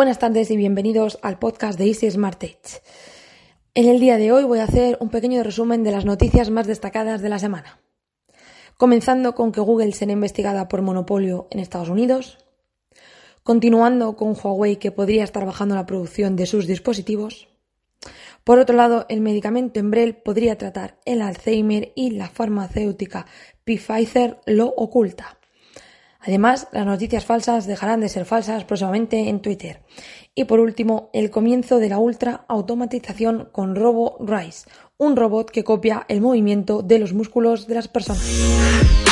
Buenas tardes y bienvenidos al podcast de Easy Smart Edge. En el día de hoy voy a hacer un pequeño resumen de las noticias más destacadas de la semana. Comenzando con que Google será investigada por monopolio en Estados Unidos. Continuando con Huawei que podría estar bajando la producción de sus dispositivos. Por otro lado, el medicamento Embrel podría tratar el Alzheimer y la farmacéutica Pfizer lo oculta. Además, las noticias falsas dejarán de ser falsas próximamente en Twitter. Y por último, el comienzo de la ultra automatización con Robo Rise, un robot que copia el movimiento de los músculos de las personas.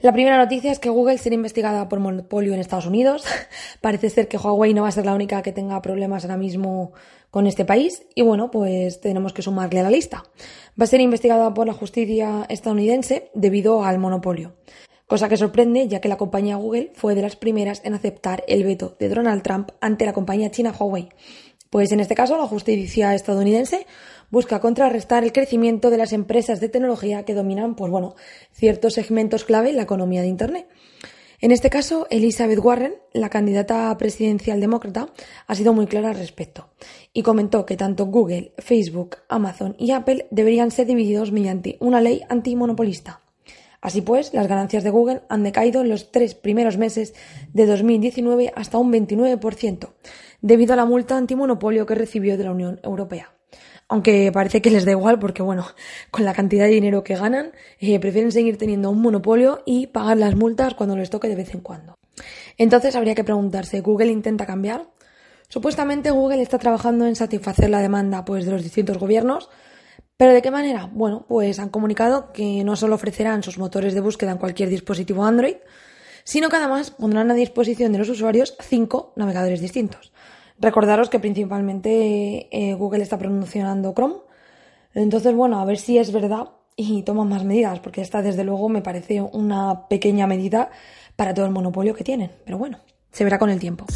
La primera noticia es que Google será investigada por monopolio en Estados Unidos. Parece ser que Huawei no va a ser la única que tenga problemas ahora mismo con este país y bueno, pues tenemos que sumarle a la lista. Va a ser investigada por la justicia estadounidense debido al monopolio. Cosa que sorprende ya que la compañía Google fue de las primeras en aceptar el veto de Donald Trump ante la compañía china Huawei. Pues en este caso la justicia estadounidense busca contrarrestar el crecimiento de las empresas de tecnología que dominan, pues bueno, ciertos segmentos clave en la economía de Internet. En este caso, Elizabeth Warren, la candidata presidencial demócrata, ha sido muy clara al respecto y comentó que tanto Google, Facebook, Amazon y Apple deberían ser divididos mediante una ley antimonopolista. Así pues, las ganancias de Google han decaído en los tres primeros meses de 2019 hasta un 29%, debido a la multa antimonopolio que recibió de la Unión Europea. Aunque parece que les da igual porque, bueno, con la cantidad de dinero que ganan, eh, prefieren seguir teniendo un monopolio y pagar las multas cuando les toque de vez en cuando. Entonces habría que preguntarse, ¿Google intenta cambiar? Supuestamente Google está trabajando en satisfacer la demanda pues, de los distintos gobiernos, pero ¿de qué manera? Bueno, pues han comunicado que no solo ofrecerán sus motores de búsqueda en cualquier dispositivo Android, sino que además pondrán a disposición de los usuarios cinco navegadores distintos. Recordaros que principalmente eh, Google está promocionando Chrome. Entonces, bueno, a ver si es verdad y toman más medidas, porque esta desde luego me parece una pequeña medida para todo el monopolio que tienen. Pero bueno, se verá con el tiempo.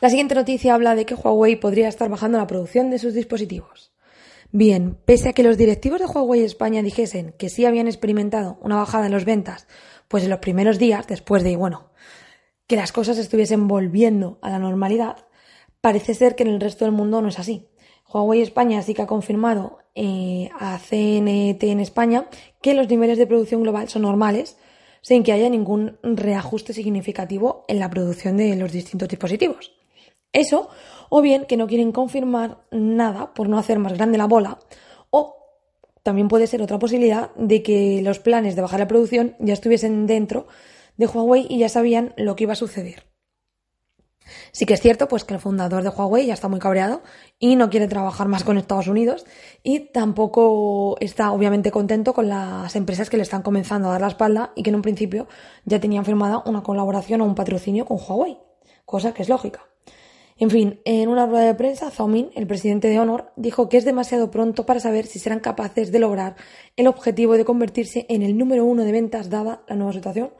La siguiente noticia habla de que Huawei podría estar bajando la producción de sus dispositivos. Bien, pese a que los directivos de Huawei España dijesen que sí habían experimentado una bajada en las ventas, pues en los primeros días, después de, bueno, que las cosas estuviesen volviendo a la normalidad, parece ser que en el resto del mundo no es así. Huawei España sí que ha confirmado eh, a CNT en España que los niveles de producción global son normales, sin que haya ningún reajuste significativo en la producción de los distintos dispositivos. Eso, o bien que no quieren confirmar nada por no hacer más grande la bola, o también puede ser otra posibilidad de que los planes de bajar la producción ya estuviesen dentro de Huawei y ya sabían lo que iba a suceder. Sí que es cierto pues que el fundador de Huawei ya está muy cabreado y no quiere trabajar más con Estados Unidos y tampoco está obviamente contento con las empresas que le están comenzando a dar la espalda y que en un principio ya tenían firmada una colaboración o un patrocinio con Huawei, cosa que es lógica. En fin, en una rueda de prensa, Zhao Min, el presidente de Honor, dijo que es demasiado pronto para saber si serán capaces de lograr el objetivo de convertirse en el número uno de ventas dada la nueva situación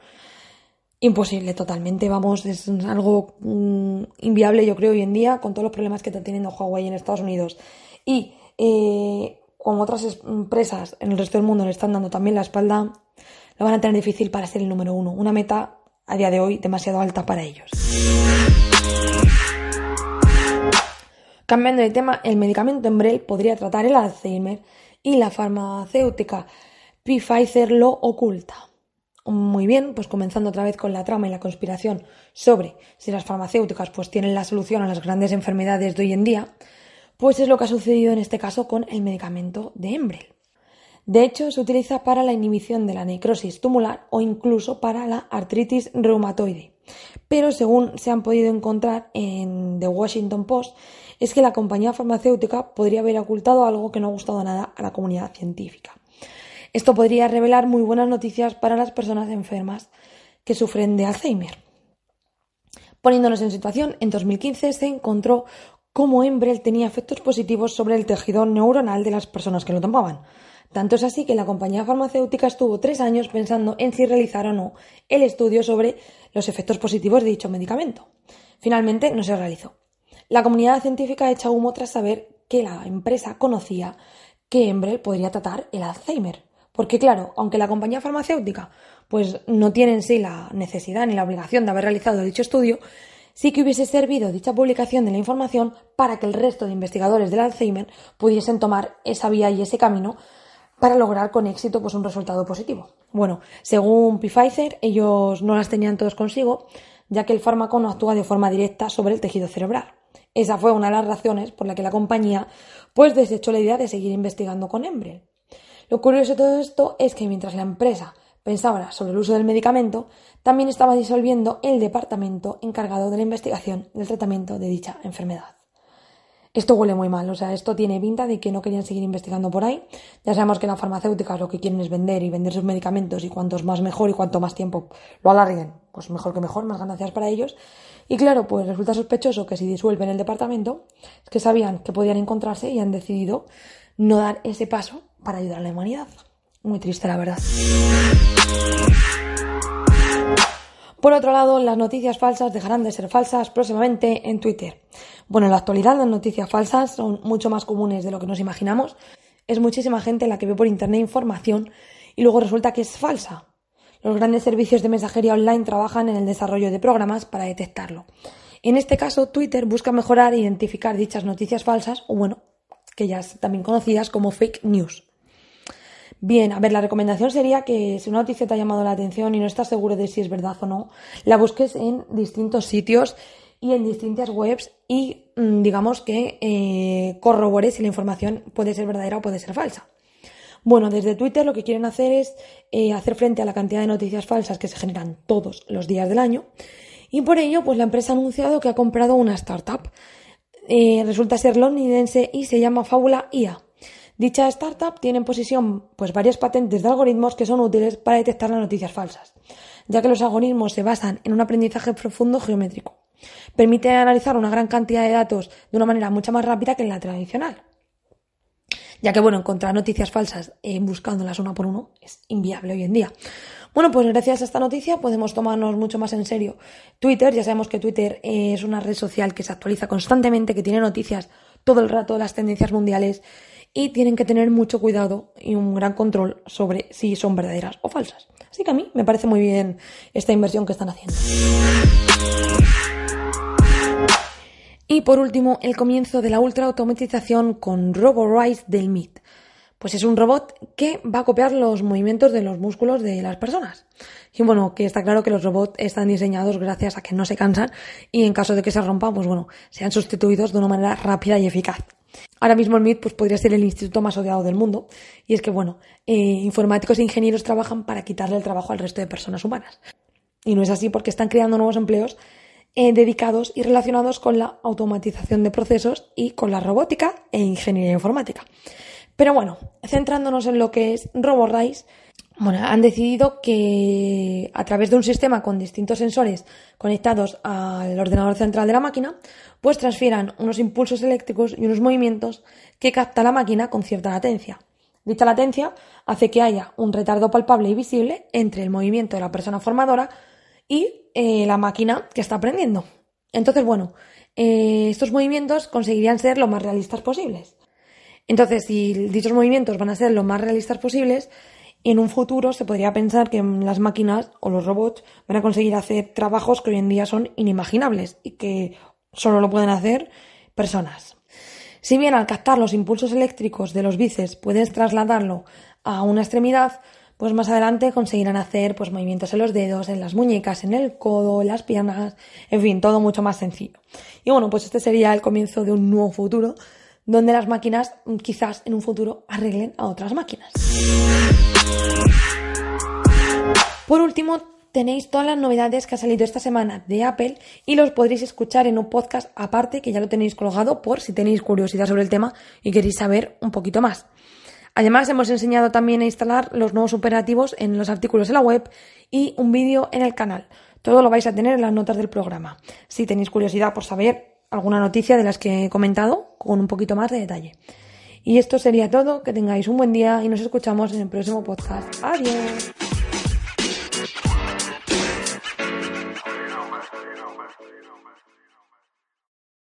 imposible totalmente, vamos, es algo mm, inviable yo creo hoy en día con todos los problemas que está teniendo Huawei en Estados Unidos y eh, otras empresas en el resto del mundo le están dando también la espalda, lo van a tener difícil para ser el número uno, una meta a día de hoy demasiado alta para ellos. Cambiando de tema, el medicamento Embrel podría tratar el Alzheimer y la farmacéutica Pfizer lo oculta. Muy bien, pues comenzando otra vez con la trama y la conspiración sobre si las farmacéuticas pues tienen la solución a las grandes enfermedades de hoy en día, pues es lo que ha sucedido en este caso con el medicamento de Embrel. De hecho, se utiliza para la inhibición de la necrosis tumular o incluso para la artritis reumatoide. Pero según se han podido encontrar en The Washington Post, es que la compañía farmacéutica podría haber ocultado algo que no ha gustado nada a la comunidad científica. Esto podría revelar muy buenas noticias para las personas enfermas que sufren de Alzheimer. Poniéndonos en situación, en 2015 se encontró cómo Embrel tenía efectos positivos sobre el tejido neuronal de las personas que lo tomaban. Tanto es así que la compañía farmacéutica estuvo tres años pensando en si realizar o no el estudio sobre los efectos positivos de dicho medicamento. Finalmente no se realizó. La comunidad científica echa humo tras saber que la empresa conocía que Embrel podría tratar el Alzheimer Porque claro, aunque la compañía farmacéutica pues no tiene en sí la necesidad ni la obligación de haber realizado dicho estudio, sí que hubiese servido dicha publicación de la información para que el resto de investigadores del Alzheimer pudiesen tomar esa vía y ese camino para lograr con éxito pues un resultado positivo. Bueno, según Pfizer, ellos no las tenían todos consigo, ya que el fármaco no actúa de forma directa sobre el tejido cerebral. Esa fue una de las razones por la que la compañía pues desechó la idea de seguir investigando con Embrel. Lo curioso de todo esto es que mientras la empresa pensaba sobre el uso del medicamento, también estaba disolviendo el departamento encargado de la investigación del tratamiento de dicha enfermedad. Esto huele muy mal, o sea, esto tiene pinta de que no querían seguir investigando por ahí. Ya sabemos que las farmacéuticas lo que quieren es vender y vender sus medicamentos y cuantos más mejor y cuanto más tiempo lo alarguen, pues mejor que mejor, más ganancias para ellos. Y claro, pues resulta sospechoso que si disuelven el departamento, es que sabían que podían encontrarse y han decidido no dar ese paso para ayudar a la humanidad. Muy triste, la verdad. Por otro lado, las noticias falsas dejarán de ser falsas próximamente en Twitter. Bueno, en la actualidad las noticias falsas son mucho más comunes de lo que nos imaginamos. Es muchísima gente la que ve por internet información y luego resulta que es falsa. Los grandes servicios de mensajería online trabajan en el desarrollo de programas para detectarlo. En este caso, Twitter busca mejorar e identificar dichas noticias falsas, o bueno, que ya también conocidas como fake news. Bien, a ver, la recomendación sería que si una noticia te ha llamado la atención y no estás seguro de si es verdad o no, la busques en distintos sitios y en distintas webs y mm, digamos que eh, corrobores si la información puede ser verdadera o puede ser falsa. Bueno, desde Twitter lo que quieren hacer es eh, hacer frente a la cantidad de noticias falsas que se generan todos los días del año y por ello pues la empresa ha anunciado que ha comprado una startup. Eh, resulta ser londinense y se llama Fábula IA. Dicha startup tiene en posesión pues, varias patentes de algoritmos que son útiles para detectar las noticias falsas, ya que los algoritmos se basan en un aprendizaje profundo geométrico. Permite analizar una gran cantidad de datos de una manera mucho más rápida que en la tradicional. Ya que, bueno, encontrar noticias falsas eh, buscándolas una por uno es inviable hoy en día. Bueno, pues gracias a esta noticia podemos tomarnos mucho más en serio Twitter. Ya sabemos que Twitter es una red social que se actualiza constantemente, que tiene noticias todo el rato de las tendencias mundiales y tienen que tener mucho cuidado y un gran control sobre si son verdaderas o falsas. Así que a mí me parece muy bien esta inversión que están haciendo. Y por último, el comienzo de la ultraautomatización con RoboRise del MIT. Pues es un robot que va a copiar los movimientos de los músculos de las personas. Y bueno, que está claro que los robots están diseñados gracias a que no se cansan y en caso de que se rompan, pues bueno, sean sustituidos de una manera rápida y eficaz. Ahora mismo el MIT pues, podría ser el instituto más odiado del mundo. Y es que, bueno, eh, informáticos e ingenieros trabajan para quitarle el trabajo al resto de personas humanas. Y no es así porque están creando nuevos empleos eh, dedicados y relacionados con la automatización de procesos y con la robótica e ingeniería informática. Pero bueno, centrándonos en lo que es RoboRise, bueno, han decidido que a través de un sistema con distintos sensores conectados al ordenador central de la máquina, pues transfieran unos impulsos eléctricos y unos movimientos que capta la máquina con cierta latencia. Dicha latencia hace que haya un retardo palpable y visible entre el movimiento de la persona formadora y eh, la máquina que está aprendiendo. Entonces, bueno, eh, estos movimientos conseguirían ser lo más realistas posibles. Entonces, si dichos movimientos van a ser lo más realistas posibles, en un futuro se podría pensar que las máquinas o los robots van a conseguir hacer trabajos que hoy en día son inimaginables y que solo lo pueden hacer personas. Si bien al captar los impulsos eléctricos de los bíceps puedes trasladarlo a una extremidad, pues más adelante conseguirán hacer pues, movimientos en los dedos, en las muñecas, en el codo, en las piernas, en fin, todo mucho más sencillo. Y bueno, pues este sería el comienzo de un nuevo futuro donde las máquinas quizás en un futuro arreglen a otras máquinas. Por último, tenéis todas las novedades que ha salido esta semana de Apple y los podréis escuchar en un podcast aparte que ya lo tenéis colgado por si tenéis curiosidad sobre el tema y queréis saber un poquito más. Además, hemos enseñado también a instalar los nuevos operativos en los artículos de la web y un vídeo en el canal. Todo lo vais a tener en las notas del programa. Si tenéis curiosidad por saber alguna noticia de las que he comentado con un poquito más de detalle. Y esto sería todo, que tengáis un buen día y nos escuchamos en el próximo podcast. Adiós.